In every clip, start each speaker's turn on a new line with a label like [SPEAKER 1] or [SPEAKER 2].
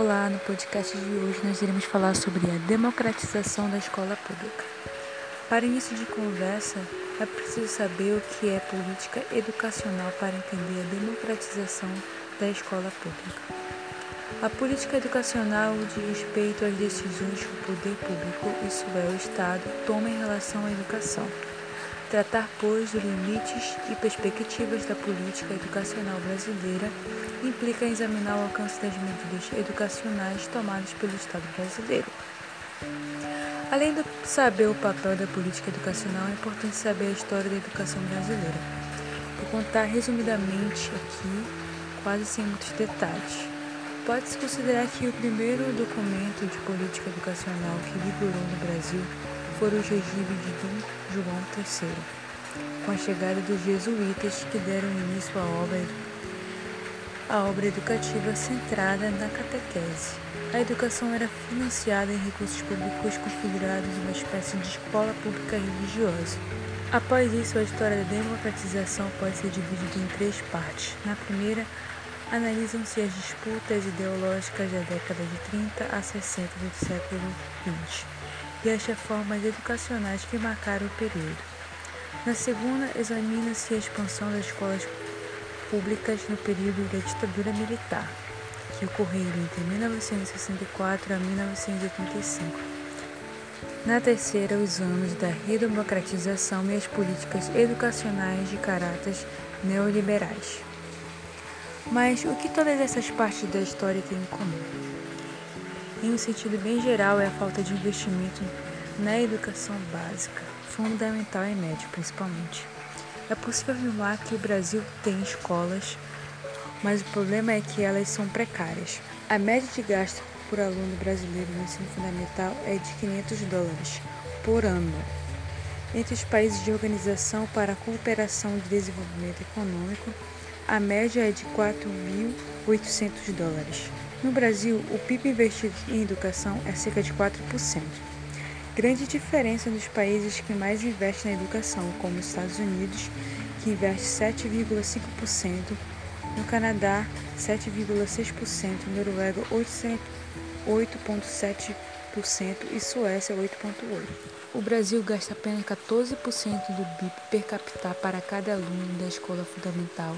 [SPEAKER 1] Olá, no podcast de hoje nós iremos falar sobre a democratização da escola pública. Para início de conversa, é preciso saber o que é política educacional para entender a democratização da escola pública. A política educacional diz respeito às decisões que o poder público, isso é, o Estado, toma em relação à educação. Tratar, pois, dos limites e perspectivas da política educacional brasileira implica examinar o alcance das medidas educacionais tomadas pelo Estado brasileiro. Além de saber o papel da política educacional, é importante saber a história da educação brasileira. Vou contar resumidamente aqui, quase sem muitos detalhes. Pode-se considerar que o primeiro documento de política educacional que vigorou no Brasil foram os regimes de Dom João III, com a chegada dos jesuítas que deram início à obra, à obra educativa centrada na catequese. A educação era financiada em recursos públicos configurados uma espécie de escola pública religiosa. Após isso, a história da democratização pode ser dividida em três partes. Na primeira, analisam-se as disputas ideológicas da década de 30 a 60 do século XX e as reformas educacionais que marcaram o período. Na segunda, examina-se a expansão das escolas públicas no período da ditadura militar, que ocorreram entre 1964 a 1985. Na terceira, os anos da redemocratização e as políticas educacionais de caráter neoliberais. Mas o que todas essas partes da história têm em comum? Em um sentido bem geral, é a falta de investimento na educação básica, fundamental e média principalmente. É possível afirmar que o Brasil tem escolas, mas o problema é que elas são precárias. A média de gasto por aluno brasileiro no ensino fundamental é de 500 dólares por ano. Entre os países de Organização para a Cooperação e Desenvolvimento Econômico, a média é de 4.800 dólares. No Brasil, o PIB investido em educação é cerca de 4%. Grande diferença nos países que mais investem na educação, como os Estados Unidos, que investe 7,5%, no Canadá 7,6%, Noruega 8,7% e Suécia 8,8%. O Brasil gasta apenas 14% do BIP per capita para cada aluno da escola fundamental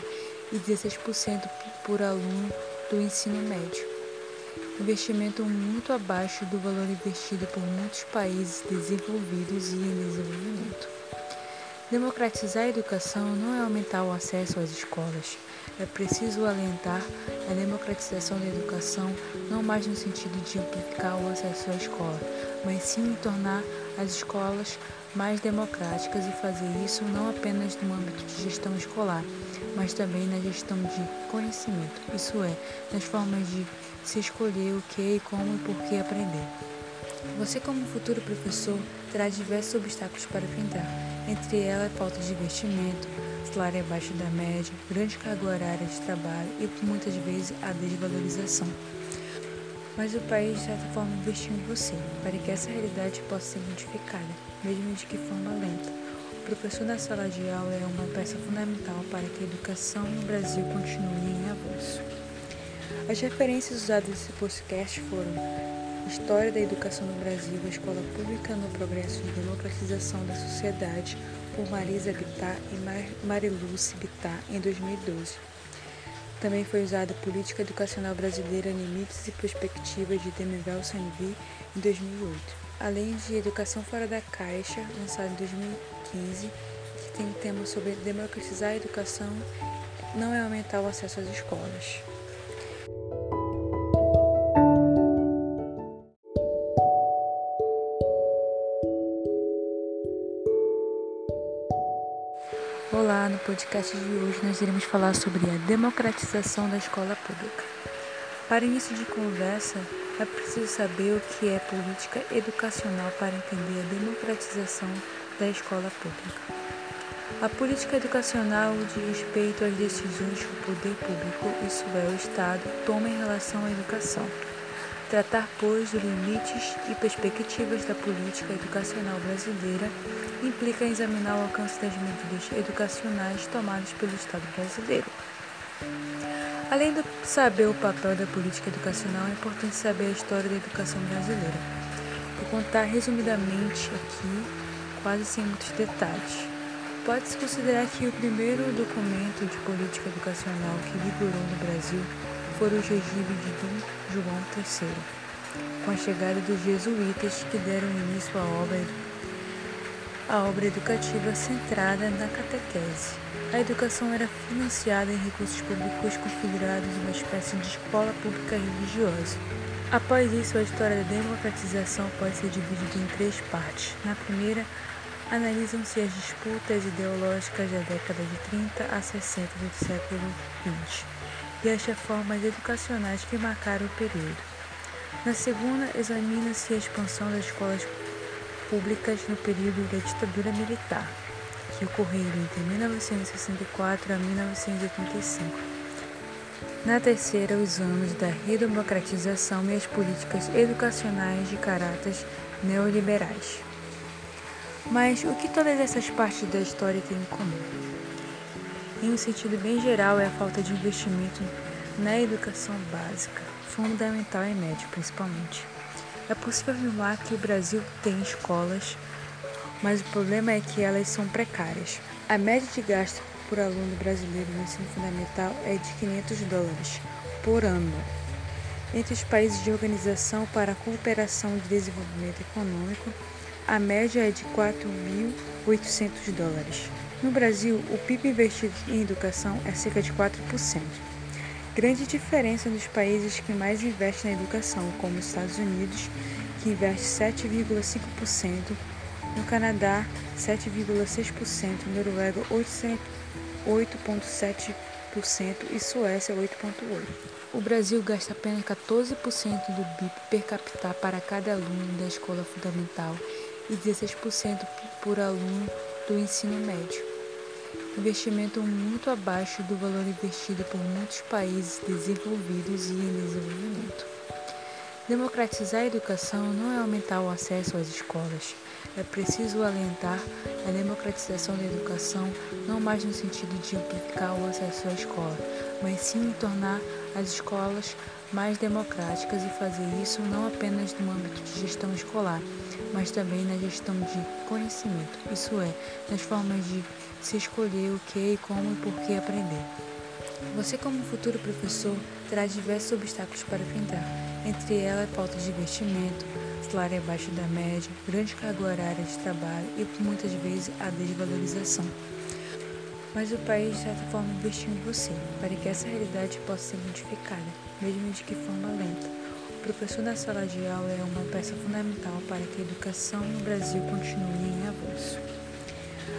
[SPEAKER 1] e 16% por aluno do ensino médio investimento muito abaixo do valor investido por muitos países desenvolvidos e em desenvolvimento. Democratizar a educação não é aumentar o acesso às escolas. É preciso alentar a democratização da educação não mais no sentido de amplificar o acesso à escola, mas sim tornar as escolas mais democráticas e fazer isso não apenas no âmbito de gestão escolar, mas também na gestão de conhecimento, isso é, nas formas de se escolher o que e como e por que aprender. Você, como futuro professor, terá diversos obstáculos para enfrentar, entre elas falta de investimento, salário abaixo da média, grande carga horária de trabalho e, muitas vezes, a desvalorização. Mas o país, de certa forma, investiu em você, para que essa realidade possa ser modificada, mesmo de que forma lenta. O professor na sala de aula é uma peça fundamental para que a educação no Brasil continue em avanço. As referências usadas nesse podcast foram História da Educação no Brasil, a Escola Pública no Progresso de Democratização da Sociedade, por Marisa Bittar e Mariluce Bittar, em 2012. Também foi usada Política Educacional Brasileira, Limites e Perspectivas, de Demivel Sanvi, em 2008. Além de Educação Fora da Caixa, lançado em 2015, que tem tema sobre democratizar a educação, não é aumentar o acesso às escolas. Olá, no podcast de hoje nós iremos falar sobre a democratização da escola pública. Para início de conversa, é preciso saber o que é política educacional para entender a democratização da escola pública. A política educacional diz respeito às decisões que o poder público, isso é, o Estado, toma em relação à educação. Tratar, pois, dos limites e perspectivas da política educacional brasileira implica examinar o alcance das medidas educacionais tomadas pelo Estado brasileiro. Além de saber o papel da política educacional, é importante saber a história da educação brasileira. Vou contar resumidamente aqui, quase sem muitos detalhes. Pode-se considerar que o primeiro documento de política educacional que vigorou no Brasil foram os regimes de Dom João III, com a chegada dos jesuítas que deram início à obra, à obra educativa centrada na catequese. A educação era financiada em recursos públicos configurados uma espécie de escola pública religiosa. Após isso, a história da democratização pode ser dividida em três partes. Na primeira, analisam-se as disputas ideológicas da década de 30 a 60 do século XX e as reformas educacionais que marcaram o período. Na segunda, examina-se a expansão das escolas públicas no período da ditadura militar, que ocorreu entre 1964 a 1985. Na terceira, os anos da redemocratização e as políticas educacionais de caráter neoliberais. Mas o que todas essas partes da história têm em comum? Em um sentido bem geral, é a falta de investimento na educação básica, fundamental e médio principalmente. É possível afirmar que o Brasil tem escolas, mas o problema é que elas são precárias. A média de gasto por aluno brasileiro no ensino fundamental é de 500 dólares por ano. Entre os países de Organização para a Cooperação e Desenvolvimento Econômico, a média é de 4.800 dólares. No Brasil, o PIB investido em educação é cerca de 4%. Grande diferença nos países que mais investem na educação, como os Estados Unidos, que investe 7,5%, no Canadá 7,6%, Noruega 8,7% e Suécia 8,8%. O Brasil gasta apenas 14% do BIP per capita para cada aluno da escola fundamental e 16% por aluno do ensino médio. Investimento muito abaixo do valor investido por muitos países desenvolvidos e em desenvolvimento. Democratizar a educação não é aumentar o acesso às escolas. É preciso alentar a democratização da educação não mais no sentido de amplificar o acesso à escola, mas sim tornar as escolas mais democráticas e fazer isso não apenas no âmbito de gestão escolar, mas também na gestão de conhecimento, isso é, nas formas de se escolher o que e como e por que aprender. Você, como futuro professor, terá diversos obstáculos para enfrentar, entre elas falta de investimento, salário abaixo da média, grande carga horária de trabalho e, muitas vezes, a desvalorização. Mas o país, de certa forma, investiu em você, para que essa realidade possa ser modificada, mesmo de que forma lenta. O professor na sala de aula é uma peça fundamental para que a educação no Brasil continue em avanço.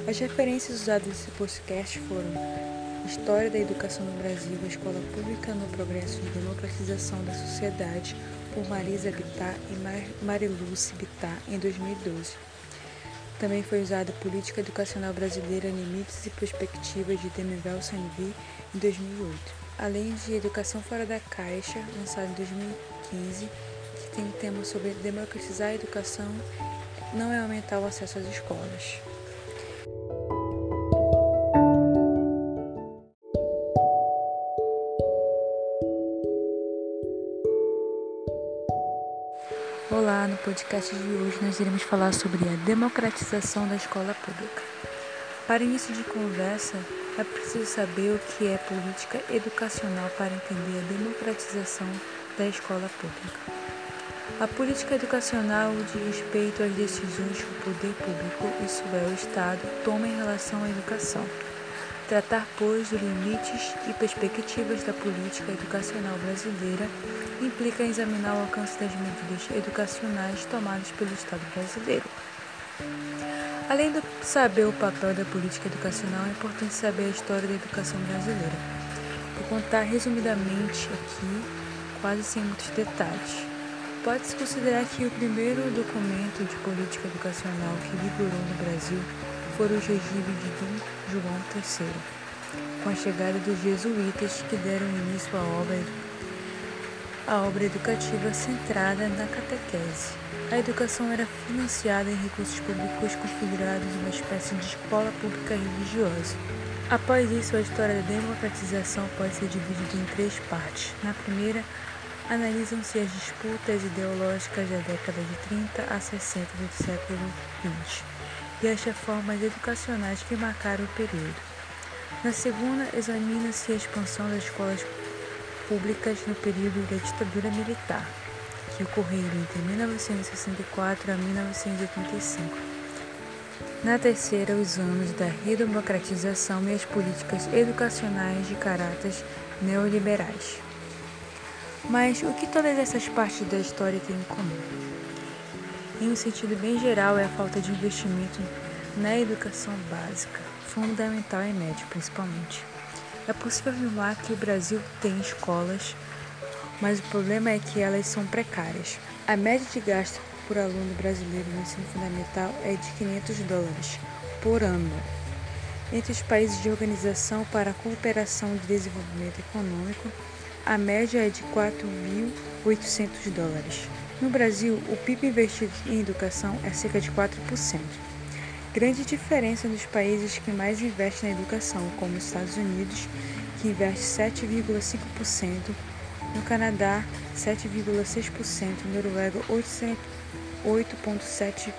[SPEAKER 1] As referências usadas nesse podcast foram História da Educação no Brasil, a Escola Pública no Progresso de Democratização da Sociedade, por Marisa Bittar e Mariluce Bittar, em 2012. Também foi usada Política Educacional Brasileira, Limites e Perspectivas, de Demivel Sanvi, em 2008. Além de Educação Fora da Caixa, lançado em 2015, que tem tema sobre democratizar a educação, não é aumentar o acesso às escolas. Olá, no podcast de hoje nós iremos falar sobre a democratização da escola pública. Para início de conversa, é preciso saber o que é política educacional para entender a democratização da escola pública. A política educacional diz respeito às decisões que o poder público, isso é, o Estado, toma em relação à educação. Tratar, pois, dos limites e perspectivas da política educacional brasileira implica examinar o alcance das medidas educacionais tomadas pelo Estado brasileiro. Além de saber o papel da política educacional, é importante saber a história da educação brasileira. Vou contar resumidamente aqui, quase sem muitos detalhes. Pode-se considerar que o primeiro documento de política educacional que vigorou no Brasil foram os regimes de João III, com a chegada dos jesuítas que deram início à obra a obra educativa centrada na catequese. A educação era financiada em recursos públicos configurados uma espécie de escola pública religiosa. Após isso, a história da democratização pode ser dividida em três partes. Na primeira, analisam-se as disputas ideológicas da década de 30 a 60 do século XX e as reformas educacionais que marcaram o período. Na segunda, examina-se a expansão das escolas públicas no período da ditadura militar, que ocorreram entre 1964 a 1985. Na terceira, os anos da redemocratização e as políticas educacionais de caráter neoliberais. Mas o que todas essas partes da história têm em comum? Em um sentido bem geral, é a falta de investimento na educação básica, fundamental e médio principalmente. É possível afirmar que o Brasil tem escolas, mas o problema é que elas são precárias. A média de gasto por aluno brasileiro no ensino fundamental é de 500 dólares por ano. Entre os países de Organização para a Cooperação e Desenvolvimento Econômico, a média é de 4.800 dólares. No Brasil, o PIB investido em educação é cerca de 4%. Grande diferença nos países que mais investem na educação, como os Estados Unidos, que investe 7,5%, no Canadá 7,6%, Noruega 8,7%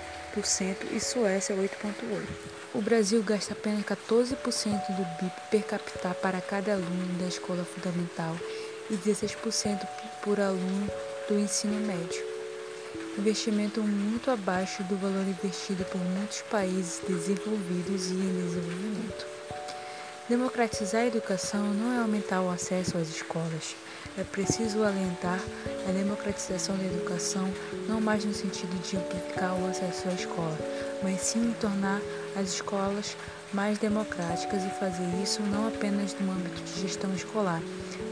[SPEAKER 1] e Suécia 8,8%. O Brasil gasta apenas 14% do BIP per capita para cada aluno da escola fundamental e 16% por aluno do ensino médio investimento muito abaixo do valor investido por muitos países desenvolvidos e em desenvolvimento. Democratizar a educação não é aumentar o acesso às escolas. É preciso alentar a democratização da educação não mais no sentido de amplificar o acesso à escola, mas sim tornar as escolas mais democráticas e fazer isso não apenas no âmbito de gestão escolar,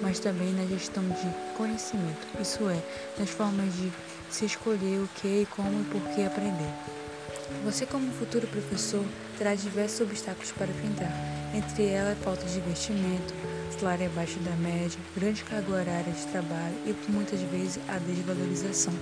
[SPEAKER 1] mas também na gestão de conhecimento, isso é, nas formas de se escolher o que como e por que aprender. Você, como futuro professor, terá diversos obstáculos para enfrentar, entre elas falta de investimento, salário abaixo da média, grande carga horária de trabalho e, muitas vezes, a desvalorização.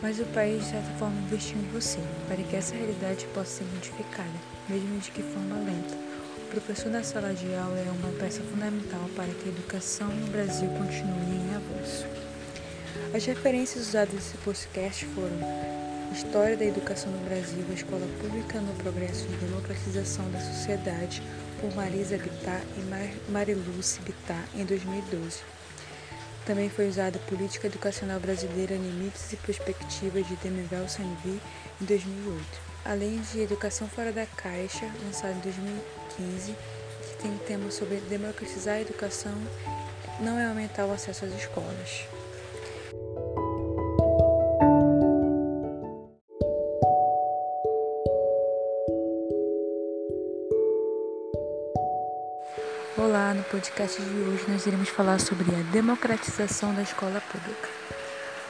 [SPEAKER 1] Mas o país, de certa forma, investiu em você, para que essa realidade possa ser modificada, mesmo de que forma lenta. Professor na sala de aula é uma peça fundamental para que a educação no Brasil continue em avanço. As referências usadas nesse podcast foram História da Educação no Brasil, a Escola Pública no Progresso de Democratização da Sociedade, por Marisa Bittar e Mariluce Bittar, em 2012. Também foi usada Política Educacional Brasileira, Limites e Perspectivas, de Demivel Sanvi, em 2008. Além de Educação Fora da Caixa, lançado em 2015, que tem tema sobre democratizar a educação, não é aumentar o acesso às escolas. Olá, no podcast de hoje nós iremos falar sobre a democratização da escola pública.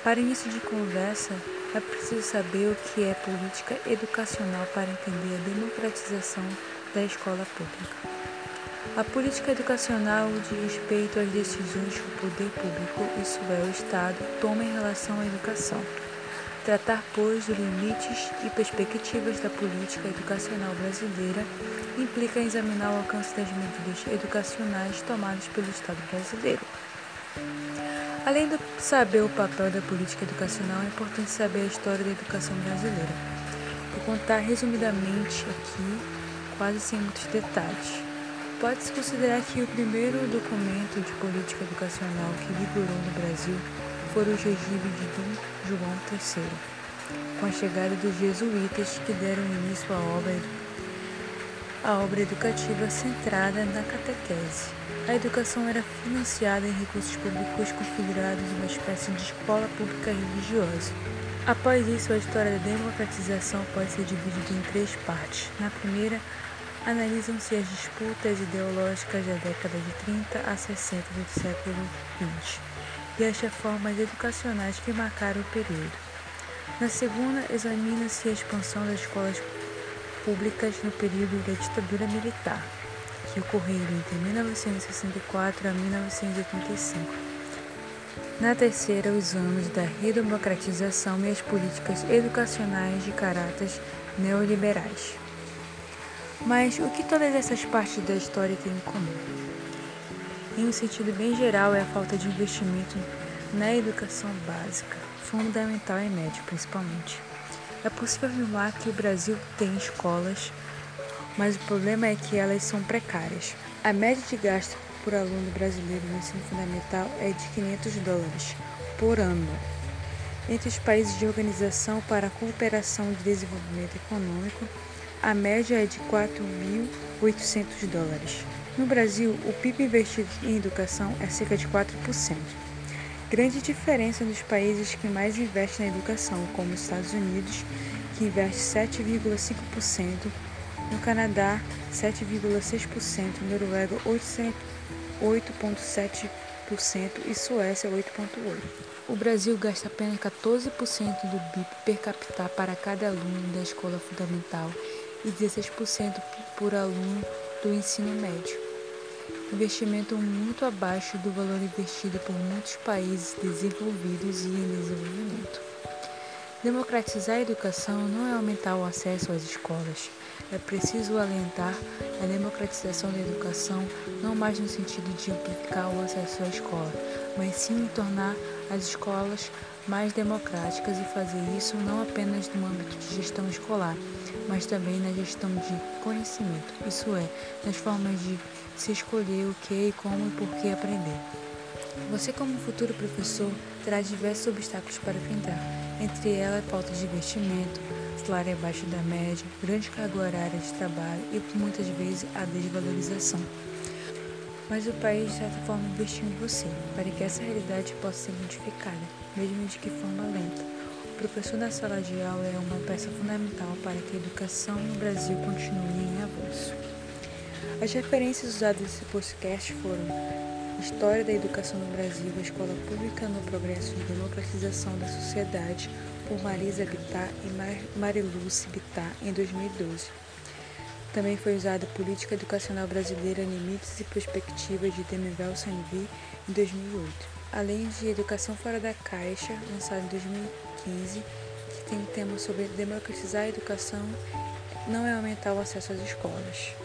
[SPEAKER 1] Para início de conversa, é preciso saber o que é política educacional para entender a democratização da escola pública. A política educacional diz respeito às decisões que o poder público, isso é, o Estado, toma em relação à educação. Tratar, pois, dos limites e perspectivas da política educacional brasileira implica examinar o alcance das medidas educacionais tomadas pelo Estado brasileiro. Além de saber o papel da política educacional, é importante saber a história da educação brasileira. Vou contar resumidamente aqui, quase sem muitos detalhes. Pode-se considerar que o primeiro documento de política educacional que vigorou no Brasil foi o regime de Dom João III, com a chegada dos jesuítas que deram início à obra a obra educativa centrada na catequese. A educação era financiada em recursos públicos configurados uma espécie de escola pública religiosa. Após isso, a história da democratização pode ser dividida em três partes. Na primeira, analisam-se as disputas ideológicas da década de 30 a 60 do século XX e as reformas educacionais que marcaram o período. Na segunda, examina-se a expansão das escolas públicas no período da ditadura militar, que ocorreram entre 1964 a 1985. Na terceira, os anos da redemocratização e as políticas educacionais de caráter neoliberais. Mas o que todas essas partes da história têm em comum? Em um sentido bem geral, é a falta de investimento na educação básica, fundamental e média principalmente. É possível afirmar que o Brasil tem escolas, mas o problema é que elas são precárias. A média de gasto por aluno brasileiro no ensino fundamental é de 500 dólares por ano. Entre os países de Organização para a Cooperação e Desenvolvimento Econômico, a média é de 4.800 dólares. No Brasil, o PIB investido em educação é cerca de 4%. Grande diferença nos países que mais investem na educação, como os Estados Unidos, que investe 7,5%, no Canadá 7,6%, Noruega 8,7% e Suécia 8,8%. O Brasil gasta apenas 14% do BIP per capita para cada aluno da escola fundamental e 16% por aluno do ensino médio. Investimento muito abaixo do valor investido por muitos países desenvolvidos e em desenvolvimento. Democratizar a educação não é aumentar o acesso às escolas. É preciso alentar a democratização da educação não mais no sentido de amplificar o acesso à escola, mas sim tornar as escolas mais democráticas e fazer isso não apenas no âmbito de gestão escolar, mas também na gestão de conhecimento, isso é, nas formas de se escolher o que e como e por que aprender. Você, como futuro professor, terá diversos obstáculos para enfrentar, entre elas falta de investimento, salário abaixo da média, grande carga horária de trabalho e, muitas vezes, a desvalorização. Mas o país, de certa forma, investiu em você, para que essa realidade possa ser modificada, mesmo de que forma lenta. O professor na sala de aula é uma peça fundamental para que a educação no Brasil continue em avanço. As referências usadas nesse podcast foram História da Educação no Brasil, a Escola Pública no Progresso de Democratização da Sociedade, por Marisa Bittar e Mariluce Bittar, em 2012. Também foi usada Política Educacional Brasileira, Limites e Perspectivas, de Demivel Sanvi, em 2008. Além de Educação Fora da Caixa, lançado em 2015, que tem um tema sobre democratizar a educação, não é aumentar o acesso às escolas.